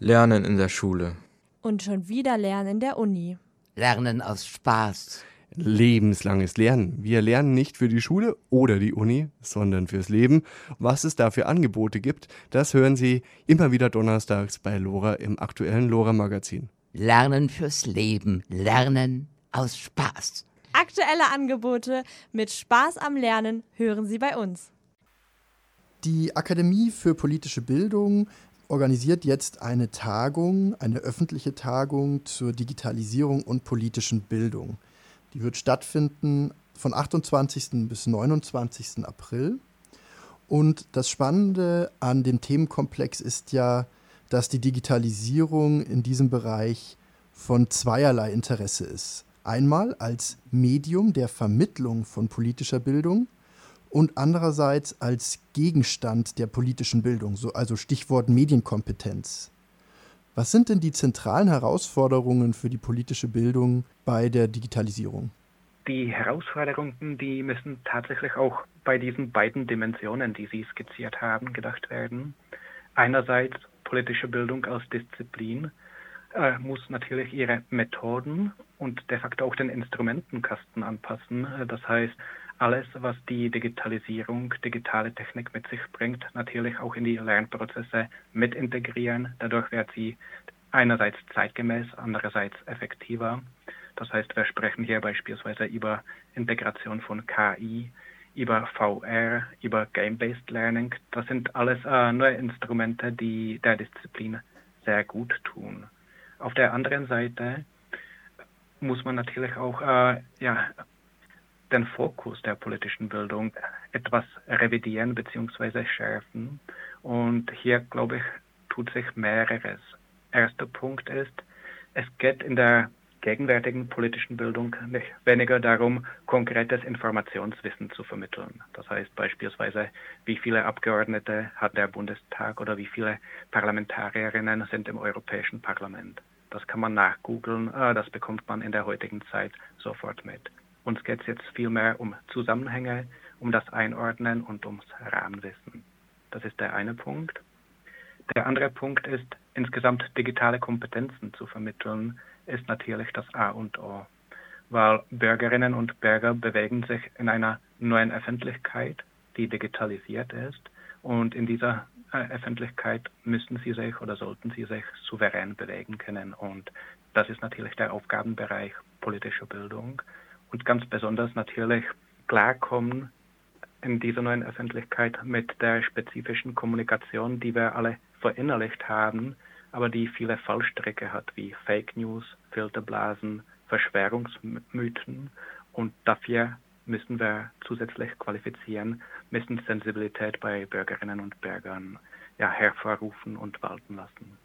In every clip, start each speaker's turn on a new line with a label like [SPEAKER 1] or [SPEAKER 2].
[SPEAKER 1] Lernen in der Schule.
[SPEAKER 2] Und schon wieder Lernen in der Uni.
[SPEAKER 3] Lernen aus Spaß.
[SPEAKER 4] Lebenslanges Lernen. Wir lernen nicht für die Schule oder die Uni, sondern fürs Leben. Was es da für Angebote gibt, das hören Sie immer wieder donnerstags bei Lora im aktuellen Lora Magazin.
[SPEAKER 3] Lernen fürs Leben. Lernen aus Spaß.
[SPEAKER 2] Aktuelle Angebote mit Spaß am Lernen hören Sie bei uns.
[SPEAKER 5] Die Akademie für politische Bildung organisiert jetzt eine Tagung, eine öffentliche Tagung zur Digitalisierung und politischen Bildung. Die wird stattfinden von 28. bis 29. April. Und das Spannende an dem Themenkomplex ist ja, dass die Digitalisierung in diesem Bereich von zweierlei Interesse ist. Einmal als Medium der Vermittlung von politischer Bildung und andererseits als Gegenstand der politischen Bildung, so, also Stichwort Medienkompetenz. Was sind denn die zentralen Herausforderungen für die politische Bildung bei der Digitalisierung?
[SPEAKER 6] Die Herausforderungen, die müssen tatsächlich auch bei diesen beiden Dimensionen, die Sie skizziert haben, gedacht werden. Einerseits politische Bildung als Disziplin äh, muss natürlich ihre Methoden und de facto auch den Instrumentenkasten anpassen. Das heißt, alles, was die Digitalisierung, digitale Technik mit sich bringt, natürlich auch in die Lernprozesse mit integrieren. Dadurch wird sie einerseits zeitgemäß, andererseits effektiver. Das heißt, wir sprechen hier beispielsweise über Integration von KI, über VR, über Game-Based Learning. Das sind alles äh, neue Instrumente, die der Disziplin sehr gut tun. Auf der anderen Seite muss man natürlich auch äh, ja, den Fokus der politischen Bildung etwas revidieren bzw. schärfen. Und hier, glaube ich, tut sich mehreres. Erster Punkt ist, es geht in der gegenwärtigen politischen Bildung nicht weniger darum, konkretes Informationswissen zu vermitteln. Das heißt beispielsweise, wie viele Abgeordnete hat der Bundestag oder wie viele Parlamentarierinnen sind im Europäischen Parlament. Das kann man nachgoogeln, äh, das bekommt man in der heutigen Zeit sofort mit. Uns geht es jetzt vielmehr um Zusammenhänge, um das Einordnen und ums Rahmenwissen. Das ist der eine Punkt. Der andere Punkt ist, insgesamt digitale Kompetenzen zu vermitteln, ist natürlich das A und O. Weil Bürgerinnen und Bürger bewegen sich in einer neuen Öffentlichkeit, die digitalisiert ist. Und in dieser äh, Öffentlichkeit müssen sie sich oder sollten sie sich souverän bewegen können. Und das ist natürlich der Aufgabenbereich politischer Bildung und ganz besonders natürlich klarkommen in dieser neuen Öffentlichkeit mit der spezifischen Kommunikation, die wir alle verinnerlicht haben, aber die viele Fallstricke hat, wie Fake News, Filterblasen, Verschwörungsmythen. Und dafür müssen wir zusätzlich qualifizieren, müssen Sensibilität bei Bürgerinnen und Bürgern ja, hervorrufen und walten lassen.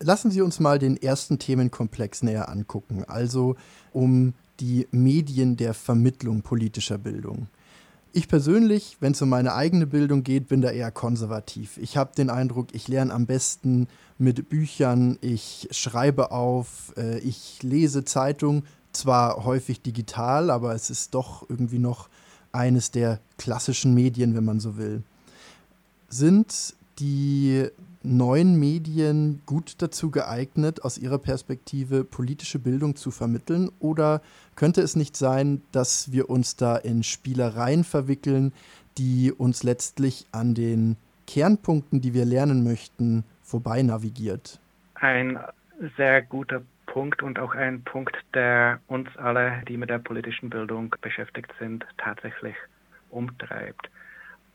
[SPEAKER 5] Lassen Sie uns mal den ersten Themenkomplex näher angucken, also um die Medien der Vermittlung politischer Bildung. Ich persönlich, wenn es um meine eigene Bildung geht, bin da eher konservativ. Ich habe den Eindruck, ich lerne am besten mit Büchern, ich schreibe auf, äh, ich lese Zeitung, zwar häufig digital, aber es ist doch irgendwie noch eines der klassischen Medien, wenn man so will. Sind die neuen Medien gut dazu geeignet, aus Ihrer Perspektive politische Bildung zu vermitteln? Oder könnte es nicht sein, dass wir uns da in Spielereien verwickeln, die uns letztlich an den Kernpunkten, die wir lernen möchten, vorbei navigiert?
[SPEAKER 6] Ein sehr guter Punkt und auch ein Punkt, der uns alle, die mit der politischen Bildung beschäftigt sind, tatsächlich umtreibt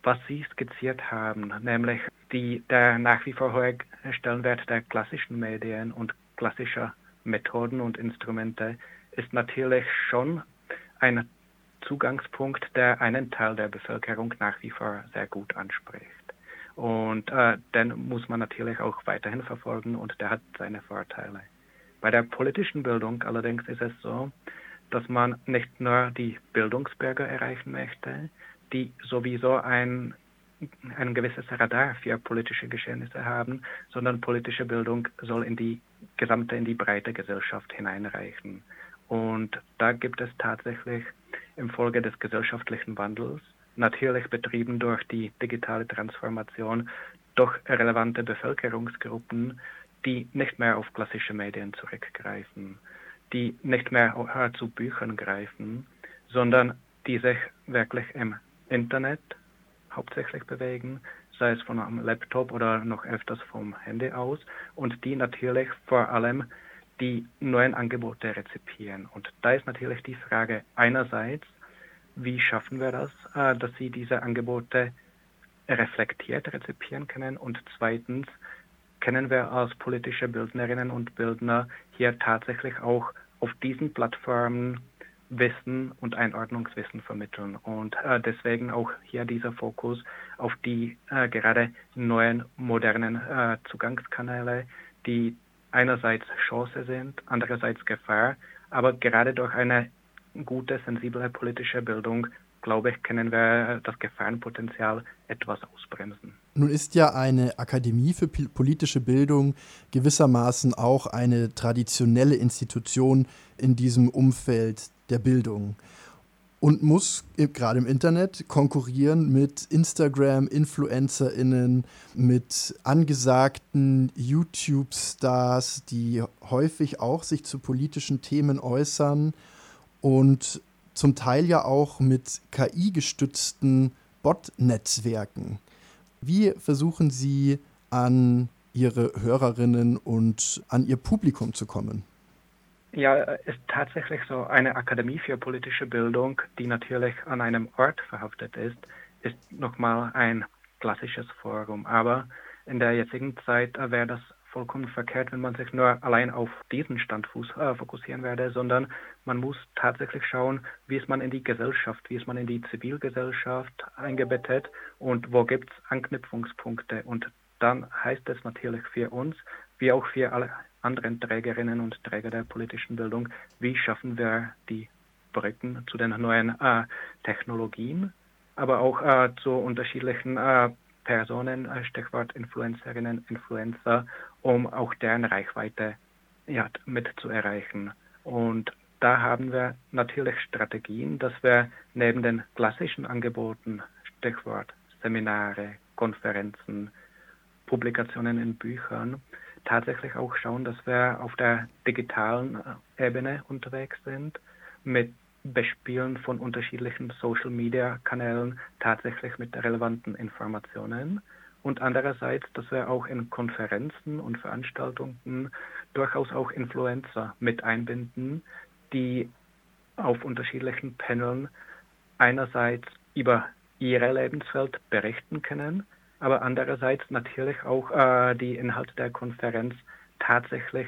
[SPEAKER 6] was Sie skizziert haben, nämlich die, der nach wie vor hohe Stellenwert der klassischen Medien und klassischer Methoden und Instrumente ist natürlich schon ein Zugangspunkt, der einen Teil der Bevölkerung nach wie vor sehr gut anspricht. Und äh, den muss man natürlich auch weiterhin verfolgen und der hat seine Vorteile. Bei der politischen Bildung allerdings ist es so, dass man nicht nur die Bildungsbürger erreichen möchte, die sowieso ein, ein gewisses Radar für politische Geschehnisse haben, sondern politische Bildung soll in die gesamte, in die breite Gesellschaft hineinreichen. Und da gibt es tatsächlich infolge des gesellschaftlichen Wandels, natürlich betrieben durch die digitale Transformation, doch relevante Bevölkerungsgruppen, die nicht mehr auf klassische Medien zurückgreifen, die nicht mehr zu Büchern greifen, sondern die sich wirklich im Internet hauptsächlich bewegen, sei es von einem Laptop oder noch öfters vom Handy aus und die natürlich vor allem die neuen Angebote rezipieren. Und da ist natürlich die Frage einerseits, wie schaffen wir das, äh, dass sie diese Angebote reflektiert rezipieren können und zweitens, können wir als politische Bildnerinnen und Bildner hier tatsächlich auch auf diesen Plattformen Wissen und Einordnungswissen vermitteln. Und äh, deswegen auch hier dieser Fokus auf die äh, gerade neuen modernen äh, Zugangskanäle, die einerseits Chance sind, andererseits Gefahr, aber gerade durch eine gute, sensible politische Bildung glaube ich, können wir das Gefahrenpotenzial etwas ausbremsen.
[SPEAKER 5] Nun ist ja eine Akademie für politische Bildung gewissermaßen auch eine traditionelle Institution in diesem Umfeld der Bildung und muss gerade im Internet konkurrieren mit Instagram, InfluencerInnen, mit angesagten YouTube-Stars, die häufig auch sich zu politischen Themen äußern und zum Teil ja auch mit KI-gestützten Bot-Netzwerken. Wie versuchen Sie an Ihre Hörerinnen und an Ihr Publikum zu kommen?
[SPEAKER 6] Ja, ist tatsächlich so eine Akademie für politische Bildung, die natürlich an einem Ort verhaftet ist, ist nochmal ein klassisches Forum. Aber in der jetzigen Zeit wäre das vollkommen verkehrt, wenn man sich nur allein auf diesen Standfuß äh, fokussieren werde, sondern man muss tatsächlich schauen, wie ist man in die Gesellschaft, wie ist man in die Zivilgesellschaft eingebettet und wo gibt es Anknüpfungspunkte. Und dann heißt es natürlich für uns, wie auch für alle anderen Trägerinnen und Träger der politischen Bildung, wie schaffen wir die Brücken zu den neuen äh, Technologien, aber auch äh, zu unterschiedlichen äh, Personen, äh, Stichwort Influencerinnen, Influencer, um auch deren Reichweite ja, mit zu erreichen. Und da haben wir natürlich Strategien, dass wir neben den klassischen Angeboten, Stichwort Seminare, Konferenzen, Publikationen in Büchern, tatsächlich auch schauen, dass wir auf der digitalen äh, Ebene unterwegs sind, mit Bespielen von unterschiedlichen Social-Media-Kanälen tatsächlich mit relevanten Informationen. Und andererseits, dass wir auch in Konferenzen und Veranstaltungen durchaus auch Influencer mit einbinden, die auf unterschiedlichen Paneln einerseits über ihre Lebenswelt berichten können, aber andererseits natürlich auch äh, die Inhalte der Konferenz tatsächlich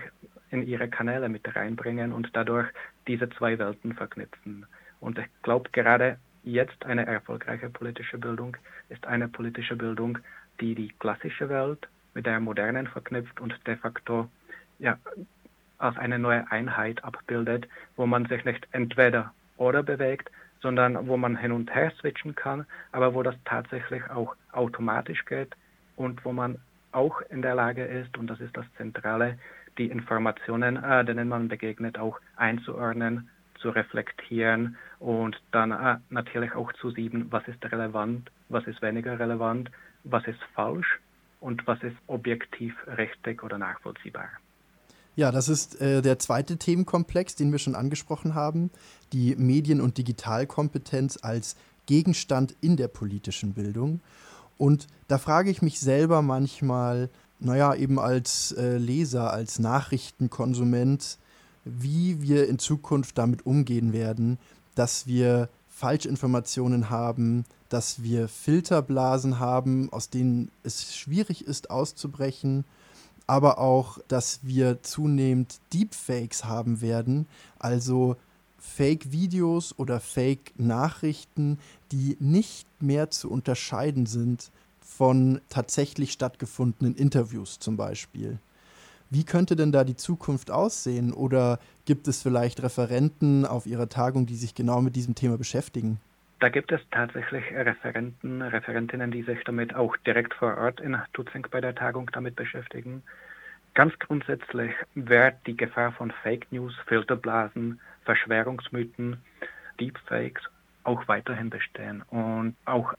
[SPEAKER 6] in ihre Kanäle mit reinbringen und dadurch diese zwei Welten verknüpfen. Und ich glaube, gerade jetzt eine erfolgreiche politische Bildung ist eine politische Bildung, die die klassische Welt mit der modernen verknüpft und de facto ja, als eine neue Einheit abbildet, wo man sich nicht entweder oder bewegt, sondern wo man hin und her switchen kann, aber wo das tatsächlich auch automatisch geht und wo man auch in der Lage ist, und das ist das Zentrale, die Informationen, äh, denen man begegnet, auch einzuordnen, zu reflektieren und dann äh, natürlich auch zu sieben, was ist relevant, was ist weniger relevant, was ist falsch und was ist objektiv richtig oder nachvollziehbar.
[SPEAKER 5] Ja, das ist äh, der zweite Themenkomplex, den wir schon angesprochen haben, die Medien- und Digitalkompetenz als Gegenstand in der politischen Bildung. Und da frage ich mich selber manchmal, naja, eben als äh, Leser, als Nachrichtenkonsument, wie wir in Zukunft damit umgehen werden, dass wir Falschinformationen haben, dass wir Filterblasen haben, aus denen es schwierig ist auszubrechen aber auch, dass wir zunehmend Deepfakes haben werden, also Fake-Videos oder Fake-Nachrichten, die nicht mehr zu unterscheiden sind von tatsächlich stattgefundenen Interviews zum Beispiel. Wie könnte denn da die Zukunft aussehen? Oder gibt es vielleicht Referenten auf Ihrer Tagung, die sich genau mit diesem Thema beschäftigen?
[SPEAKER 6] Da gibt es tatsächlich Referenten, Referentinnen, die sich damit auch direkt vor Ort in Tutzing bei der Tagung damit beschäftigen. Ganz grundsätzlich wird die Gefahr von Fake News, Filterblasen, Verschwörungsmythen, Deepfakes auch weiterhin bestehen. Und auch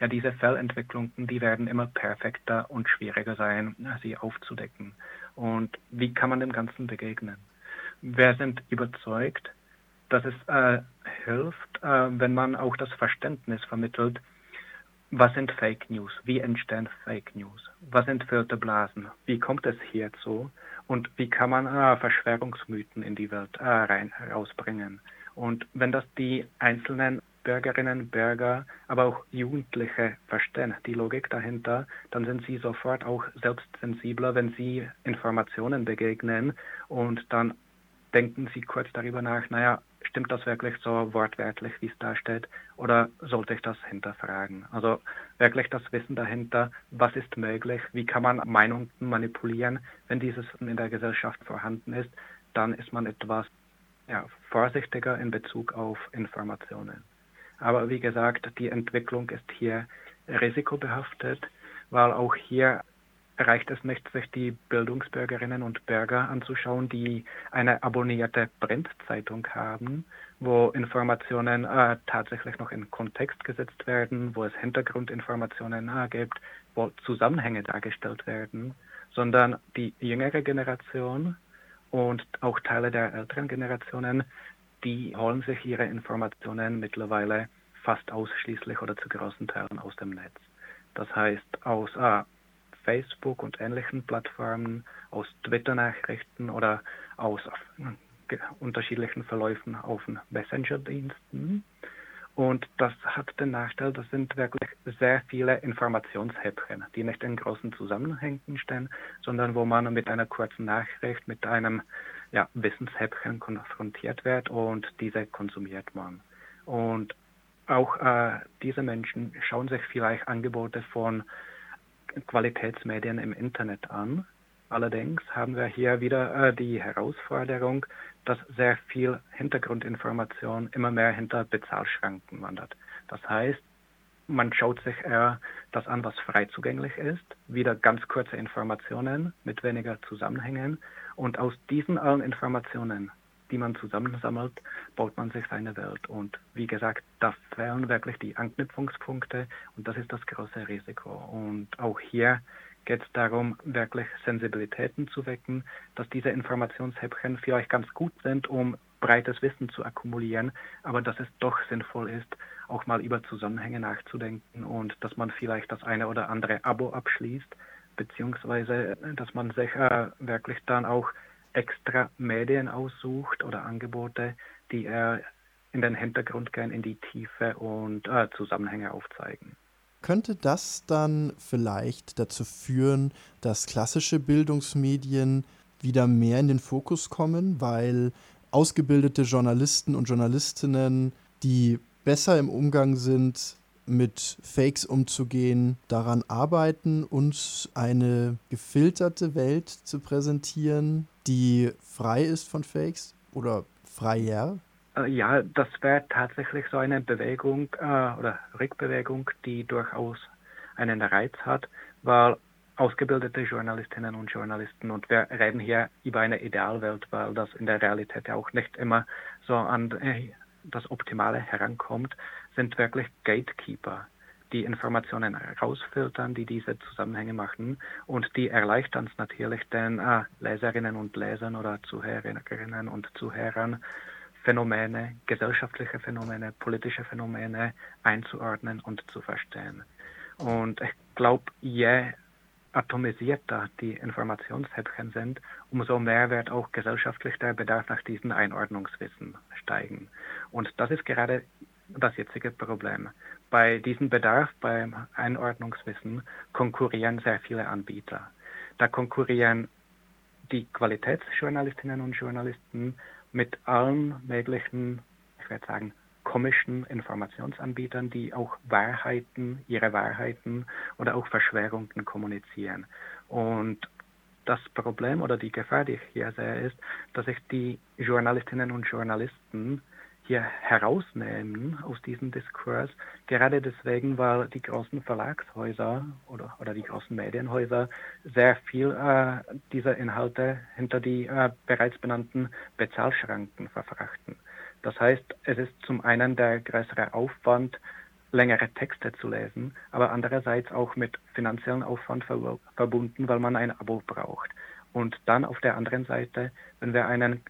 [SPEAKER 6] ja, diese Fellentwicklungen, die werden immer perfekter und schwieriger sein, sie aufzudecken. Und wie kann man dem Ganzen begegnen? Wir sind überzeugt, dass es äh, hilft, äh, wenn man auch das Verständnis vermittelt, was sind Fake News? Wie entstehen Fake News? Was sind Filterblasen? Wie kommt es hierzu? Und wie kann man äh, Verschwörungsmythen in die Welt äh, rein, rausbringen? Und wenn das die einzelnen Bürgerinnen, Bürger, aber auch Jugendliche verstehen, die Logik dahinter, dann sind sie sofort auch selbstsensibler, wenn sie Informationen begegnen und dann denken sie kurz darüber nach, naja, stimmt das wirklich so wortwörtlich, wie es da steht, oder sollte ich das hinterfragen? Also wirklich das Wissen dahinter, was ist möglich, wie kann man Meinungen manipulieren, wenn dieses in der Gesellschaft vorhanden ist, dann ist man etwas ja, vorsichtiger in Bezug auf Informationen. Aber wie gesagt, die Entwicklung ist hier risikobehaftet, weil auch hier reicht es nicht, sich die Bildungsbürgerinnen und Bürger anzuschauen, die eine abonnierte Printzeitung haben, wo Informationen äh, tatsächlich noch in Kontext gesetzt werden, wo es Hintergrundinformationen äh, gibt, wo Zusammenhänge dargestellt werden, sondern die jüngere Generation und auch Teile der älteren Generationen, die holen sich ihre Informationen mittlerweile fast ausschließlich oder zu großen Teilen aus dem Netz. Das heißt aus äh, Facebook und ähnlichen Plattformen, aus Twitter-Nachrichten oder aus äh, unterschiedlichen Verläufen auf Messenger-Diensten. Und das hat den Nachteil, das sind wirklich sehr viele Informationshäppchen, die nicht in großen Zusammenhängen stehen, sondern wo man mit einer kurzen Nachricht, mit einem ja, Wissenshäppchen konfrontiert wird und diese konsumiert man. Und auch äh, diese Menschen schauen sich vielleicht Angebote von Qualitätsmedien im Internet an. Allerdings haben wir hier wieder äh, die Herausforderung, dass sehr viel Hintergrundinformation immer mehr hinter Bezahlschranken wandert. Das heißt, man schaut sich eher das an, was frei zugänglich ist, wieder ganz kurze Informationen mit weniger Zusammenhängen und aus diesen allen Informationen die man zusammensammelt, baut man sich seine Welt. Und wie gesagt, da fehlen wirklich die Anknüpfungspunkte und das ist das große Risiko. Und auch hier geht es darum, wirklich Sensibilitäten zu wecken, dass diese Informationshäppchen vielleicht ganz gut sind, um breites Wissen zu akkumulieren, aber dass es doch sinnvoll ist, auch mal über Zusammenhänge nachzudenken und dass man vielleicht das eine oder andere Abo abschließt, beziehungsweise dass man sich äh, wirklich dann auch extra Medien aussucht oder Angebote, die er in den Hintergrund gehen, in die Tiefe und äh, Zusammenhänge aufzeigen.
[SPEAKER 5] Könnte das dann vielleicht dazu führen, dass klassische Bildungsmedien wieder mehr in den Fokus kommen, weil ausgebildete Journalisten und Journalistinnen, die besser im Umgang sind, mit Fakes umzugehen, daran arbeiten, uns eine gefilterte Welt zu präsentieren, die frei ist von Fakes oder freier?
[SPEAKER 6] Äh, ja, das wäre tatsächlich so eine Bewegung äh, oder Rückbewegung, die durchaus einen Reiz hat, weil ausgebildete Journalistinnen und Journalisten, und wir reden hier über eine Idealwelt, weil das in der Realität ja auch nicht immer so an äh, das Optimale herankommt, sind wirklich Gatekeeper die Informationen rausfiltern, die diese Zusammenhänge machen und die erleichtern es natürlich den äh, Leserinnen und Lesern oder Zuhörerinnen und Zuhörern, Phänomene, gesellschaftliche Phänomene, politische Phänomene einzuordnen und zu verstehen. Und ich glaube, je atomisierter die Informationshäppchen sind, umso mehr wird auch gesellschaftlich der Bedarf nach diesem Einordnungswissen steigen. Und das ist gerade das jetzige Problem. Bei diesem Bedarf, beim Einordnungswissen, konkurrieren sehr viele Anbieter. Da konkurrieren die Qualitätsjournalistinnen und Journalisten mit allen möglichen, ich werde sagen, komischen Informationsanbietern, die auch Wahrheiten, ihre Wahrheiten oder auch Verschwörungen kommunizieren. Und das Problem oder die Gefahr, die ich hier sehe, ist, dass sich die Journalistinnen und Journalisten hier herausnehmen aus diesem Diskurs, gerade deswegen, weil die großen Verlagshäuser oder, oder die großen Medienhäuser sehr viel äh, dieser Inhalte hinter die äh, bereits benannten Bezahlschranken verfrachten. Das heißt, es ist zum einen der größere Aufwand, längere Texte zu lesen, aber andererseits auch mit finanziellen Aufwand verbunden, weil man ein Abo braucht. Und dann auf der anderen Seite, wenn wir einen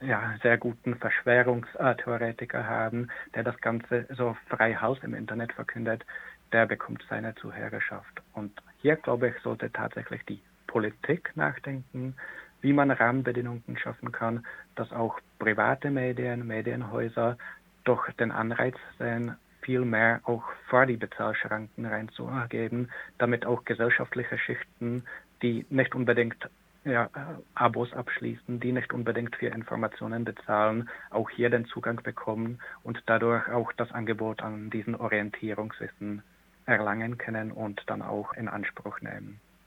[SPEAKER 6] ja, sehr guten Verschwörungstheoretiker haben, der das Ganze so frei Haus im Internet verkündet, der bekommt seine Zuhörerschaft. Und hier, glaube ich, sollte tatsächlich die Politik nachdenken, wie man Rahmenbedingungen schaffen kann, dass auch private Medien, Medienhäuser doch den Anreiz sehen, viel mehr auch vor die Bezahlschranken reinzugeben, damit auch gesellschaftliche Schichten, die nicht unbedingt ja, äh, Abos abschließen, die nicht unbedingt für Informationen bezahlen, auch hier den Zugang bekommen und dadurch auch das Angebot an diesen Orientierungswissen erlangen können und dann auch in Anspruch nehmen.